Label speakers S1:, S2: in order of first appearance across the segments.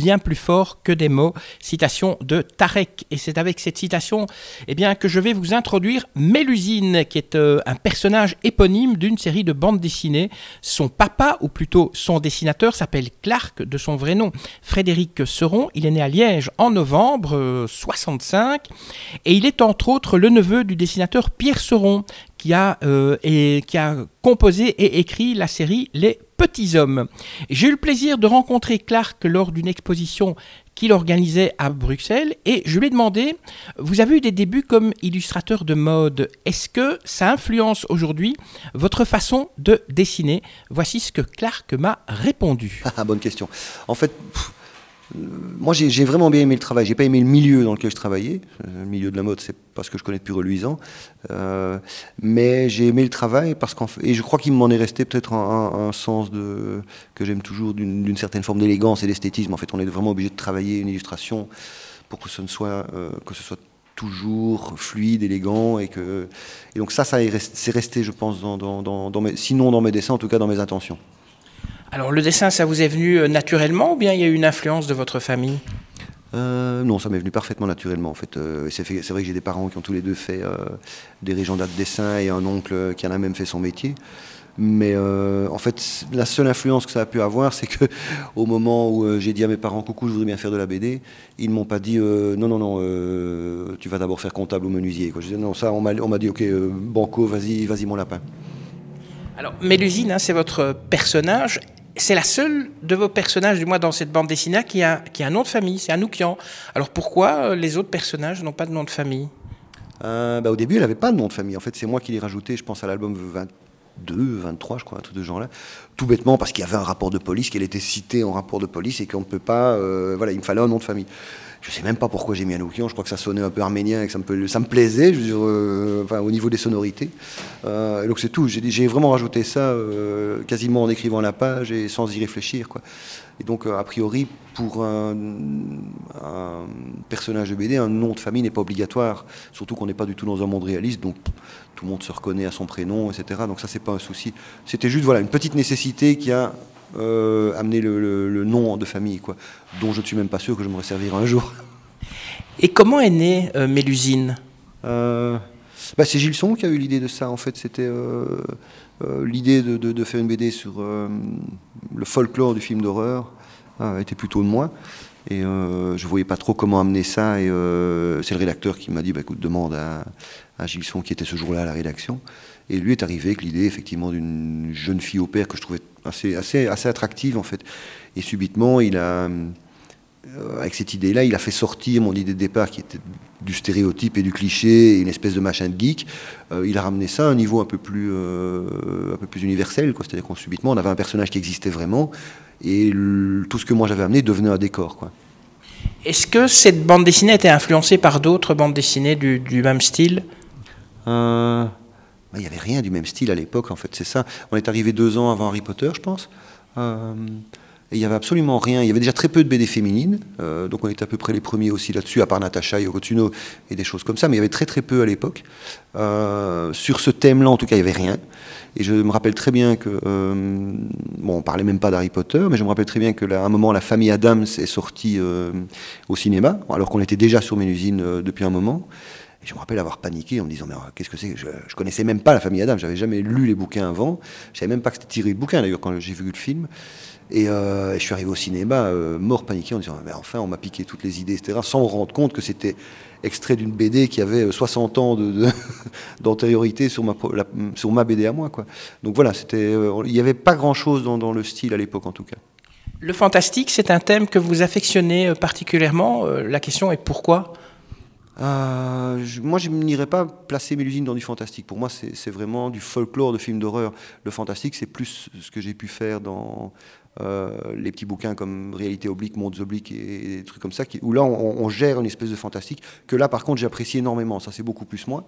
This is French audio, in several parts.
S1: bien plus forts que des mots. Citation de Tarek. Et c'est avec cette citation eh bien, que je vais vous introduire Mélusine, qui est euh, un personnage éponyme d'une série de bandes dessinées. Son papa, ou plutôt son dessinateur, s'appelle Clark, de son vrai nom Frédéric Seron. Il est né à Liège en novembre euh, 65. Et il est entre autres le neveu du dessinateur Pierre Seron, qui a, euh, et, qui a composé et écrit la série Les Petits Hommes. J'ai eu le plaisir de rencontrer Clark lors d'une exposition qu'il organisait à Bruxelles et je lui ai demandé, vous avez eu des débuts comme illustrateur de mode, est-ce que ça influence aujourd'hui votre façon de dessiner? Voici ce que Clark m'a répondu.
S2: Ah, bonne question. En fait, moi j'ai vraiment bien aimé le travail. J'ai pas aimé le milieu dans lequel je travaillais. Euh, Le milieu de la mode, c'est pas ce que je connais de plus reluisant. Euh, mais j'ai aimé le travail parce qu'en et je crois qu'il m'en est resté peut-être un, sens de que j'aime toujours d'une certaine forme d'élégance et d'esthétisme. En fait, on est vraiment obligé de travailler une illustration pour que ce ne soit euh, que ce soit toujours fluide, élégant et que et donc ça, ça c'est resté, je pense, sinon dans mes dessins, en tout cas dans mes intentions.
S1: Alors le dessin, ça vous est venu euh, naturellement ou bien il y a eu une influence de votre famille?
S2: Euh, non, ça m'est venu parfaitement naturellement en fait. Euh, c'est fait- c'est vrai que j'ai des parents qui ont tous les deux fait euh, des régendas de dessin et un oncle qui en a même fait son métier. Mais en fait, la seule influence que ça a pu avoir, c'est que au moment où j'ai dit à mes parents coucou, je voudrais bien faire de la BD, ils m'ont pas dit non non non, tu vas d'abord faire comptable ou menuisier. Quoi. Je disais non ça, on m'a dit ok banco, vas-y vas-y mon lapin.
S1: Alors, Mélusine, hein, c'est votre personnage. C'est la seule de vos personnages, du moins dans cette bande dessinée, qui a, qui a un nom de famille, c'est Anoukian. Alors pourquoi euh, les autres personnages n'ont pas de nom de famille?
S2: Euh, bah, au début, elle n'avait pas de nom de famille. En fait, c'est moi qui l'ai rajouté, je pense, à l'album 22, 23, je crois, un truc de genre-là. Tout bêtement, parce qu'il y avait un rapport de police, qu'elle était citée en rapport de police et qu'on ne peut pas. euh, voilà, il me fallait un nom de famille. Je sais même pas pourquoi j'ai mis Anoukian. Je crois que ça sonnait un peu arménien et que ça me, plaisait, euh, au niveau des sonorités. Euh, donc c'est tout. J'ai vraiment rajouté ça euh, quasiment en écrivant la page et sans y réfléchir. Et donc, euh, a priori, pour un, un personnage de BD, un nom de famille n'est pas obligatoire. Surtout qu'on n'est pas du tout dans un monde réaliste, donc tout le monde se reconnaît à son prénom, etc. Donc ça, c'est pas un souci. C'était juste voilà une petite nécessité qui a euh, amené le, le- le nom de famille, quoi, dont je ne suis même pas sûr que je me resservirai un jour.
S1: Et comment est née euh, Mélusine?
S2: Euh, bah, c'est Gilson qui a eu l'idée de ça. En fait, c'était l'idée de, de- de faire une BD sur le folklore du film d'horreur euh, était plutôt de moi. Et euh, je voyais pas trop comment amener ça. Et euh, c'est le rédacteur qui m'a dit bah, écoute, demande à, à Gilson qui était ce jour-là à la rédaction. Et lui est arrivé avec l'idée effectivement d'une jeune fille au père que je trouvais assez, assez, assez attractive en fait. Et subitement, il a euh, avec cette idée-là, il a fait sortir mon idée de départ qui était du stéréotype et du cliché, et une espèce de machin de geek. Euh, il a ramené ça à un niveau un peu plus, euh, un peu plus universel. quoi. C'est-à-dire qu'on subitement, on avait un personnage qui existait vraiment, et le- tout ce que moi j'avais amené devenait un décor. Quoi.
S1: Est-ce que cette bande dessinée était influencée par d'autres bandes dessinées du, du même style?
S2: Euh, Il n'y avait rien du même style à l'époque, en fait, c'est ça. On est arrivé deux ans avant Harry Potter, je pense. Euh, et il n'y avait absolument rien. Il y avait déjà très peu de BD féminines, euh, donc on était à peu près les premiers aussi là-dessus, à part Natacha Yoko Tsuno et des choses comme ça, mais il y avait très très peu à l'époque. Euh, sur ce thème-là, en tout cas, il n'y avait rien. Et je me rappelle très bien que, euh, bon, on parlait même pas d'Harry Potter, mais je me rappelle très bien que là, à un moment, la famille Adams est sortie euh, au cinéma, alors qu'on était déjà sur Mélusine euh, depuis un moment. Et je me rappelle avoir paniqué en me disant mais euh, qu'est-ce que c'est je, je connaissais même pas la famille Adams, j'avais jamais lu les bouquins avant, je savais même pas que c'était tiré de bouquin d'ailleurs quand j'ai vu le film. Et, euh, je suis arrivé au cinéma euh, mort paniqué en disant mais enfin on m'a piqué toutes les idées etc. Sans me rendre compte que c'était extrait d'une BD qui avait euh, 60 ans de- de- d'antériorité sur ma sur ma BD à moi quoi. Donc voilà euh, il n'y avait pas grand chose dans, le style à l'époque en tout cas.
S1: Le fantastique, c'est un thème que vous affectionnez euh, particulièrement. Euh, La question est pourquoi
S2: Euh, moi, je n'irais pas placer Mélusine dans du fantastique. Pour moi, c'est vraiment du folklore de films d'horreur. Le fantastique, c'est plus ce que j'ai pu faire dans euh, les petits bouquins comme Réalité oblique, Mondes obliques et, des trucs comme ça, où là, on, gère une espèce de fantastique, que là, par contre, j'apprécie énormément. Ça, c'est beaucoup plus moi.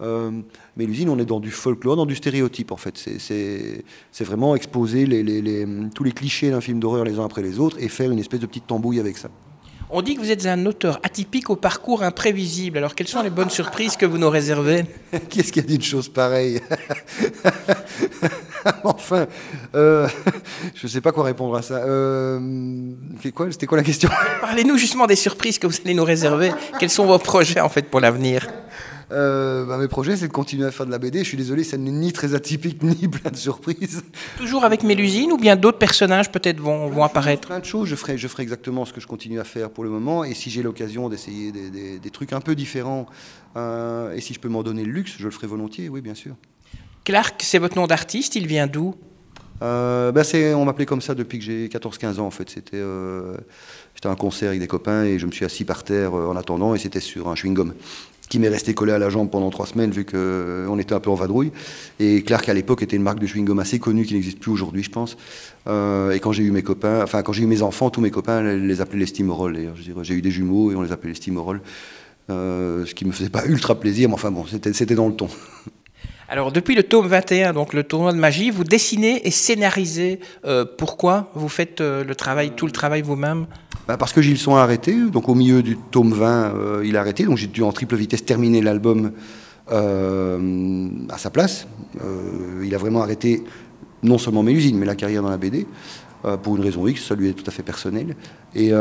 S2: Euh, mais l'usine, on est dans du folklore, dans du stéréotype en fait. C'est vraiment exposer tous les clichés d'un film d'horreur les uns après les autres et faire une espèce de petite tambouille avec ça.
S1: On dit que vous êtes un auteur atypique au parcours imprévisible. Alors, quelles sont les bonnes surprises que vous nous réservez
S2: Qu'est-ce qui a dit une chose pareille? Enfin, euh, je ne sais pas quoi répondre à ça. Euh, C'était quoi la question?
S1: Parlez-nous justement des surprises que vous allez nous réserver. Quels sont vos projets en fait pour l'avenir?
S2: Euh, bah, mes projets, c'est de continuer à faire de la BD. Je suis désolé, ça n'est ni très atypique, ni plein de surprises.
S1: Toujours avec Mélusine ou bien d'autres personnages peut-être vont, vont apparaître
S2: Plein de choses. Je ferai, je ferai exactement ce que je continue à faire pour le moment. Et si j'ai l'occasion d'essayer des, des, trucs un peu différents, euh, et si je peux m'en donner le luxe, je le ferai volontiers, oui, bien sûr.
S1: Clark, c'est votre nom d'artiste. Il vient d'où?
S2: Euh, bah, on m'appelait comme ça depuis que j'ai 14-15 ans en fait. C'était euh, un concert avec des copains et je me suis assis par terre en attendant et c'était sur un chewing-gum qui m'est resté collé à la jambe pendant trois semaines vu qu'on euh, était un peu en vadrouille. Et Clark à l'époque était une marque de chewing-gum assez connue qui n'existe plus aujourd'hui, je pense. Euh, et quand j'ai eu mes copains, enfin quand j'ai eu mes enfants, tous mes copains les appelaient les Steamroll. J'ai eu des jumeaux et on les appelait les Steamroll. Euh, ce qui me faisait pas ultra plaisir, mais enfin bon, c'était dans le ton.
S1: Alors depuis le tome 21, donc le tournoi de magie, vous dessinez et scénarisez. pourquoi vous faites travail, tout le travail vous-même?
S2: Bah, parce que Gilles Son a arrêté, donc au milieu du tome 20, euh, il a arrêté, donc j'ai dû en triple vitesse terminer l'album euh, à sa place. Euh, il a vraiment arrêté non seulement mes usines, mais la carrière dans la BD, pour une raison X, ça lui est tout à fait personnel. Et,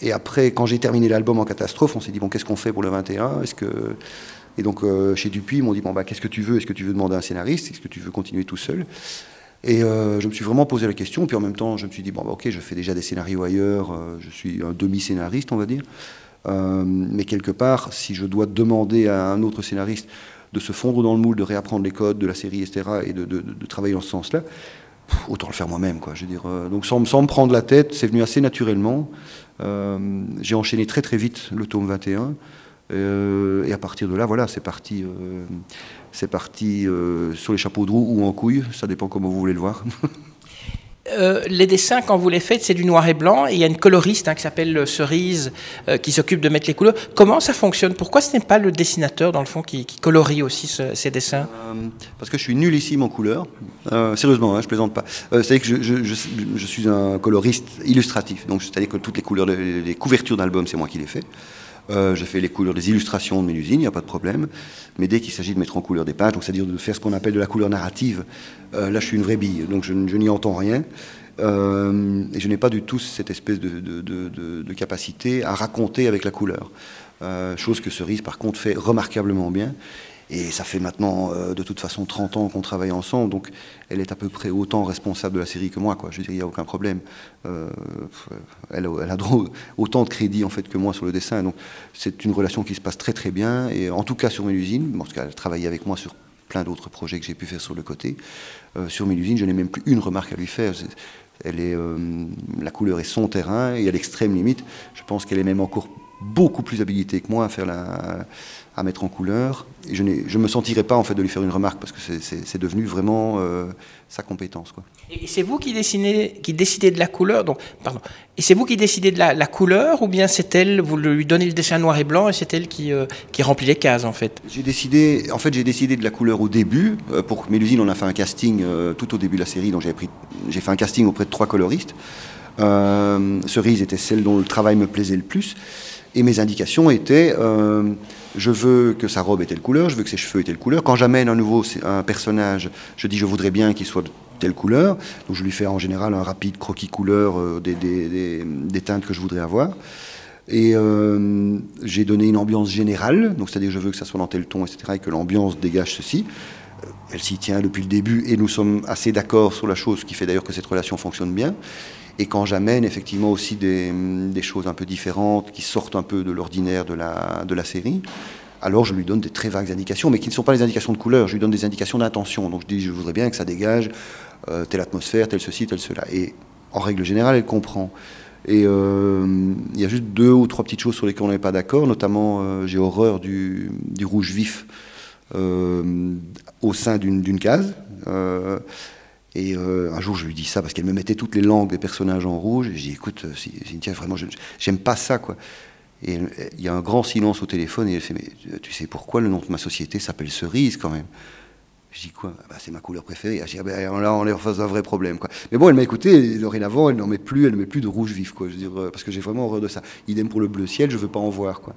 S2: et après, quand j'ai terminé l'album en catastrophe, on s'est dit, qu'est-ce qu'on fait pour le 21 Est-ce que... Et donc, chez Dupuis, ils m'ont dit, bon, bah, qu'est-ce que tu veux? Est-ce que tu veux demander un scénariste? Est-ce que tu veux continuer tout seul? Et euh, je me suis vraiment posé la question, puis en même temps, je me suis dit, bon, bah, ok, je fais déjà des scénarios ailleurs, euh, je suis un demi-scénariste, on va dire. Euh, mais quelque part, si je dois demander à un autre scénariste de se fondre dans le moule, de réapprendre les codes de la série, etc., et de, travailler dans ce sens-là, autant le faire moi-même, quoi. Je veux dire, donc sans, me prendre la tête, c'est venu assez naturellement. J'ai enchaîné très très vite le tome 21. Et à partir de là, voilà, c'est parti c'est parti euh, sur les chapeaux de roue ou en couille, ça dépend comment vous voulez le voir.
S1: Euh, les dessins, quand vous les faites, c'est du noir et blanc, et il y a une coloriste hein, qui s'appelle euh, Cerise qui s'occupe de mettre les couleurs. Comment ça fonctionne? Pourquoi ce n'est pas le dessinateur, dans le fond, qui, colorie aussi ces dessins?
S2: Parce que je suis nullissime en couleur. sérieusement, hein, je plaisante pas. c'est-à-dire que je, suis un coloriste illustratif, donc c'est-à-dire que toutes les couleurs, les couvertures d'albums, c'est moi qui les fais. Euh, je fais les couleurs des illustrations de mes usines, il n'y a pas de problème. Mais dès qu'il s'agit de mettre en couleur des pages, c'est-à-dire de faire ce qu'on appelle de la couleur narrative, euh, là je suis une vraie bille, donc je, n'y entends rien. Euh, et je n'ai pas du tout cette espèce de, de, capacité à raconter avec la couleur. chose que Cerise par contre fait remarquablement bien. Et ça fait maintenant, euh, de toute façon, 30 ans qu'on travaille ensemble, donc elle est à peu près autant responsable de la série que moi, quoi. Je veux dire, il n'y a aucun problème. Euh, elle, a autant de crédit, en fait, que moi sur le dessin. Donc, c'est une relation qui se passe très, très bien. Et en tout cas, sur mes usines, parce qu'elle a travaillé avec moi sur plein d'autres projets que j'ai pu faire sur le côté. Euh, sur mes usines, je n'ai même plus une remarque à lui faire. Elle est, la couleur est son terrain, et à l'extrême limite, je pense qu'elle est même encore beaucoup plus habilitée que moi à faire la à mettre en couleur. Et je ne me sentirais pas en fait de lui faire une remarque parce que c'est devenu vraiment euh, sa compétence. Quoi.
S1: Et c'est vous qui, dessinez, qui décidez de la couleur donc, pardon. Et c'est vous qui décidez de la, couleur ou bien c'est elle, vous lui donnez le dessin noir et blanc et c'est elle qui, euh, qui remplit les cases en fait?
S2: J'ai décidé, en fait j'ai décidé de la couleur au début. Euh, pour Mélusine on a fait un casting tout au début de la série, donc j'ai fait un casting auprès de trois coloristes. Cerise était celle dont le travail me plaisait le plus. Et mes indications étaient je veux que sa robe ait telle couleur, je veux que ses cheveux aient telle couleur. Quand j'amène un nouveau un personnage, je dis je voudrais bien qu'il soit de telle couleur. Donc je lui fais en général un rapide croquis couleur euh, des, teintes que je voudrais avoir. Et euh, j'ai donné une ambiance générale, donc c'est-à-dire je veux que ça soit dans tel ton, etc., et que l'ambiance dégage ceci. Euh, elle s'y tient depuis le début et nous sommes assez d'accord sur la chose, ce qui fait d'ailleurs que cette relation fonctionne bien. Et quand j'amène effectivement aussi des, choses un peu différentes, qui sortent un peu de l'ordinaire de la, série, alors je lui donne des très vagues indications, mais qui ne sont pas des indications de couleur, je lui donne des indications d'intention. Donc je dis, je voudrais bien que ça dégage euh, telle atmosphère, tel ceci, tel cela. Et en règle générale, elle comprend. Et euh, il y a juste deux ou trois petites choses sur lesquelles on n'est pas d'accord, notamment euh, j'ai horreur du, rouge vif au sein d'une case. Et euh, un jour, je lui dis ça parce qu'elle me mettait toutes les langues des personnages en rouge. Et je dis, écoute, euh, Cynthia, vraiment, j'aime pas ça, quoi. Et il y a un grand silence au téléphone et elle fait tu sais pourquoi le nom de ma société s'appelle Cerise quand même? Je dis quoi? Ah bah, C'est ma couleur préférée. Je dis, ah ben, là, on est en face d'un vrai problème. Quoi. Mais bon, elle m'a écouté, dorénavant, elle n'en met plus, elle ne met plus de rouge vif, quoi. Je euh, parce que j'ai vraiment horreur de ça. Idem pour le bleu ciel, je ne veux pas en voir. Quoi.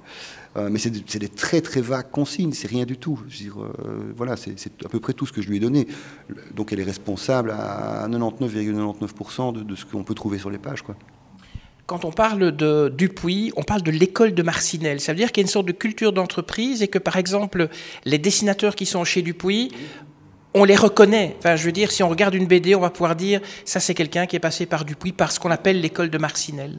S2: Euh, mais c'est des très très vagues consignes, c'est rien du tout. Je euh, voilà, c'est à peu près tout ce que je lui ai donné. Donc elle est responsable à 99,99% de, de, ce qu'on peut trouver sur les pages. Quoi.
S1: Quand on parle de Dupuis, on parle de l'école de Marcinelle. Ça veut dire qu'il y a une sorte de culture d'entreprise et que, par exemple, les dessinateurs qui sont chez Dupuis on les reconnaît. Enfin, je veux dire, si on regarde une BD, on va pouvoir dire ça, c'est quelqu'un qui est passé par Dupuis, par ce qu'on appelle l'école de Marcinelle.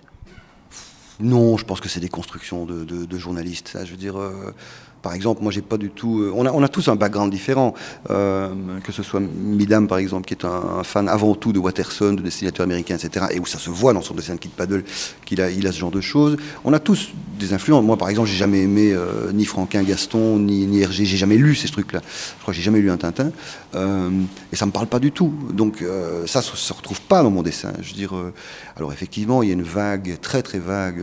S2: Non, je pense que c'est des constructions de, journalistes. Ça, je veux dire, euh, par exemple, moi, j'ai pas du tout. Euh, on, a, tous un background différent. Euh, que ce soit Midam, par exemple, qui est un, fan avant tout de Watterson, de dessinateurs américains, etc., et où ça se voit dans son dessin de Kid Paddle qu'il a, il a ce genre de choses. On a tous des influences. Moi, par exemple, j'ai jamais aimé euh, ni Franquin Gaston, ni, Hergé. J'ai jamais lu ces trucs-là. Je crois que j'ai jamais lu un Tintin. et ça me parle pas du tout. Donc, ça, ça se retrouve pas dans mon dessin. Je veux dire. alors, effectivement, il y a une vague, très très vague,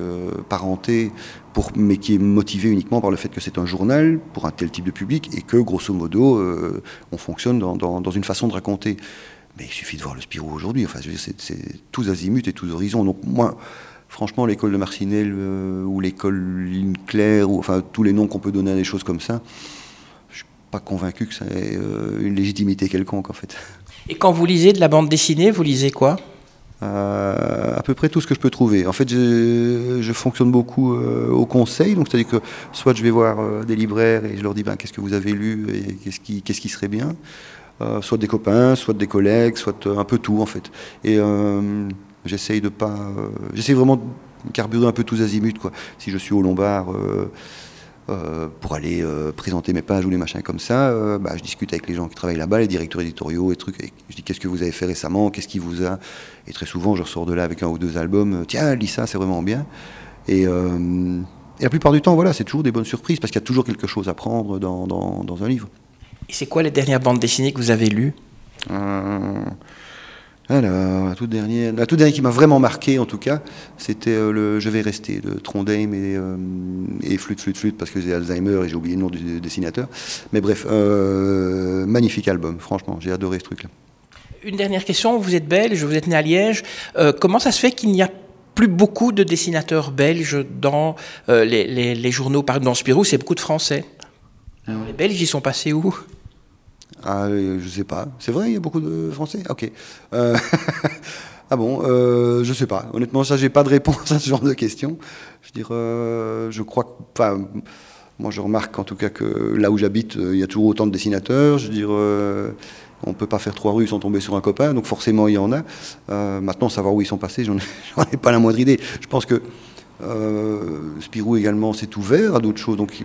S2: mais qui est motivé uniquement par le fait que c'est un journal pour un tel type de public et que, grosso modo, euh, on fonctionne dans, une façon de raconter. Mais il suffit de voir le Spirou aujourd'hui. Enfin, c'est tous azimuts et tous horizons. Donc, moi, franchement, l'école de Marcinelle euh, ou l'école Claire, ou enfin tous les noms qu'on peut donner à des choses comme ça, je suis pas convaincu que ça ait euh, une légitimité quelconque, en fait.
S1: Et quand vous lisez de la bande dessinée, vous lisez quoi?
S2: À peu près tout ce que je peux trouver. En fait, je, fonctionne beaucoup euh, au conseil, donc c'est-à-dire que soit je vais voir euh, des libraires et je leur dis ben, qu'est-ce que vous avez lu et qu'est-ce qui, serait bien, euh, soit des copains, soit des collègues, soit un peu tout en fait. Et j'essaye de pas, j'essaye vraiment de carburer un peu tous azimuts quoi. Si je suis au Lombard. Euh, pour aller euh, présenter mes pages ou les machins comme ça, euh, bah, je discute avec les gens qui travaillent là-bas, les directeurs éditoriaux et trucs. Et je dis qu'est-ce que vous avez fait récemment, qu'est-ce qui vous a. Et très souvent, je ressors de là avec un ou deux albums. Tiens, lis ça, c'est vraiment bien. Et, la plupart du temps, voilà, c'est toujours des bonnes surprises parce qu'il y a toujours quelque chose à prendre dans, dans, dans un livre.
S1: Et c'est quoi les dernières bandes dessinées que vous avez lues?
S2: Alors, la toute dernière, la toute dernière qui m'a vraiment marqué, en tout cas, c'était euh, le Je vais rester de Trondheim et, euh, et Flûte, Flûte, Flûte, parce que j'ai Alzheimer et j'ai oublié le nom du dessinateur. Mais bref, euh, magnifique album, franchement, j'ai adoré ce truc-là.
S1: Une dernière question, vous êtes belge, vous êtes né à Liège. comment ça se fait qu'il n'y a plus beaucoup de dessinateurs belges dans les, les, journaux? Par exemple, dans Spirou, c'est beaucoup de Français. Ah les Belges, ils sont passés où?
S2: Ah, euh, je sais pas. C'est vrai, il y a beaucoup de Français? Ok. Euh, ah bon, euh, je sais pas. Honnêtement, ça, j'ai pas de réponse à ce genre de questions. Je veux euh, je crois que. moi, je remarque en tout cas que là où j'habite, il y a toujours autant de dessinateurs. Je veux on peut pas faire trois rues sans tomber sur un copain, donc forcément, il y en a. maintenant, savoir où ils sont passés, j'en ai, ai, pas la moindre idée. Je pense que Spirou également s'est ouvert à d'autres choses, donc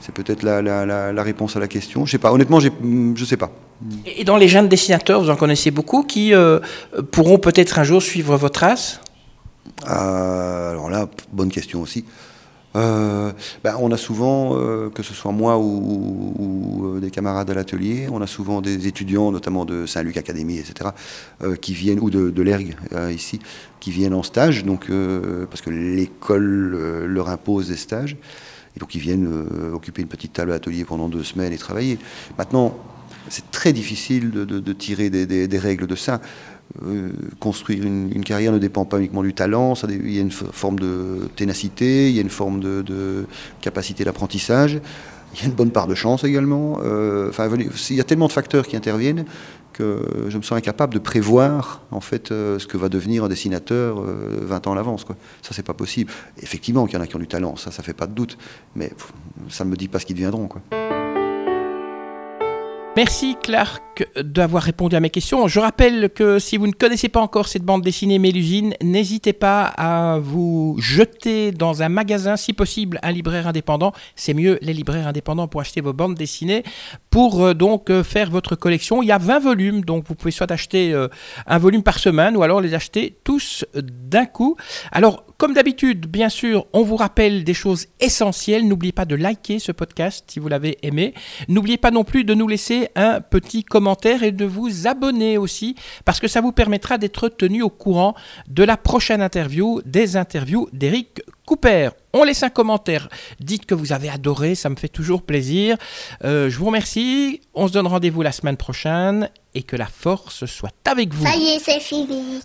S2: c'est peut-être la, réponse à la question. Je sais pas. Honnêtement, je ne sais pas.
S1: Et dans les jeunes dessinateurs, vous en connaissez beaucoup qui euh, pourront peut-être un jour suivre vos traces
S2: euh, Alors là, bonne question aussi. Euh, ben, on a souvent, que ce soit moi ou, des camarades à l'atelier, on a souvent des étudiants, notamment de Saint-Luc Académie, etc., qui viennent, ou de, de l'ERG ici, qui viennent en stage, donc, parce que l'école leur impose des stages. Et donc ils viennent euh, occuper une petite table à atelier pendant deux semaines et travailler. Maintenant, c'est très difficile de, tirer des, règles de ça. Euh, construire une, carrière ne dépend pas uniquement du talent, il y a une forme de ténacité, il y a une forme de, capacité d'apprentissage, il y a une bonne part de chance également. Euh, enfin, il y a tellement de facteurs qui interviennent je me sens incapable de prévoir en fait euh, ce que va devenir un dessinateur 20 euh, ans à l'avance. Quoi. Ça, c'est pas possible. Effectivement, qu'il y en a qui ont du talent, ça, ça fait pas de doute. Mais ça ne me dit pas ce qu'ils deviendront. Quoi.
S1: Merci Clark d'avoir répondu à mes questions. Je rappelle que si vous ne connaissez pas encore cette bande dessinée Mélusine, n'hésitez pas à vous jeter dans un magasin, si possible un libraire indépendant. C'est mieux les libraires indépendants pour acheter vos bandes dessinées, pour euh, donc euh, faire votre collection. Il y a 20 volumes, donc vous pouvez soit acheter euh, un volume par semaine ou alors les acheter tous d'un coup. Alors Comme d'habitude, bien sûr, on vous rappelle des choses essentielles. N'oubliez pas de liker ce podcast si vous l'avez aimé. N'oubliez pas non plus de nous laisser un petit commentaire et de vous abonner aussi, parce que ça vous permettra d'être tenu au courant de la prochaine interview, des interviews d'Eric Cooper. On laisse un commentaire. Dites que vous avez adoré, ça me fait toujours plaisir. Euh, je vous remercie. On se donne rendez-vous la semaine prochaine et que la force soit avec vous.
S3: Ça y est, c'est fini.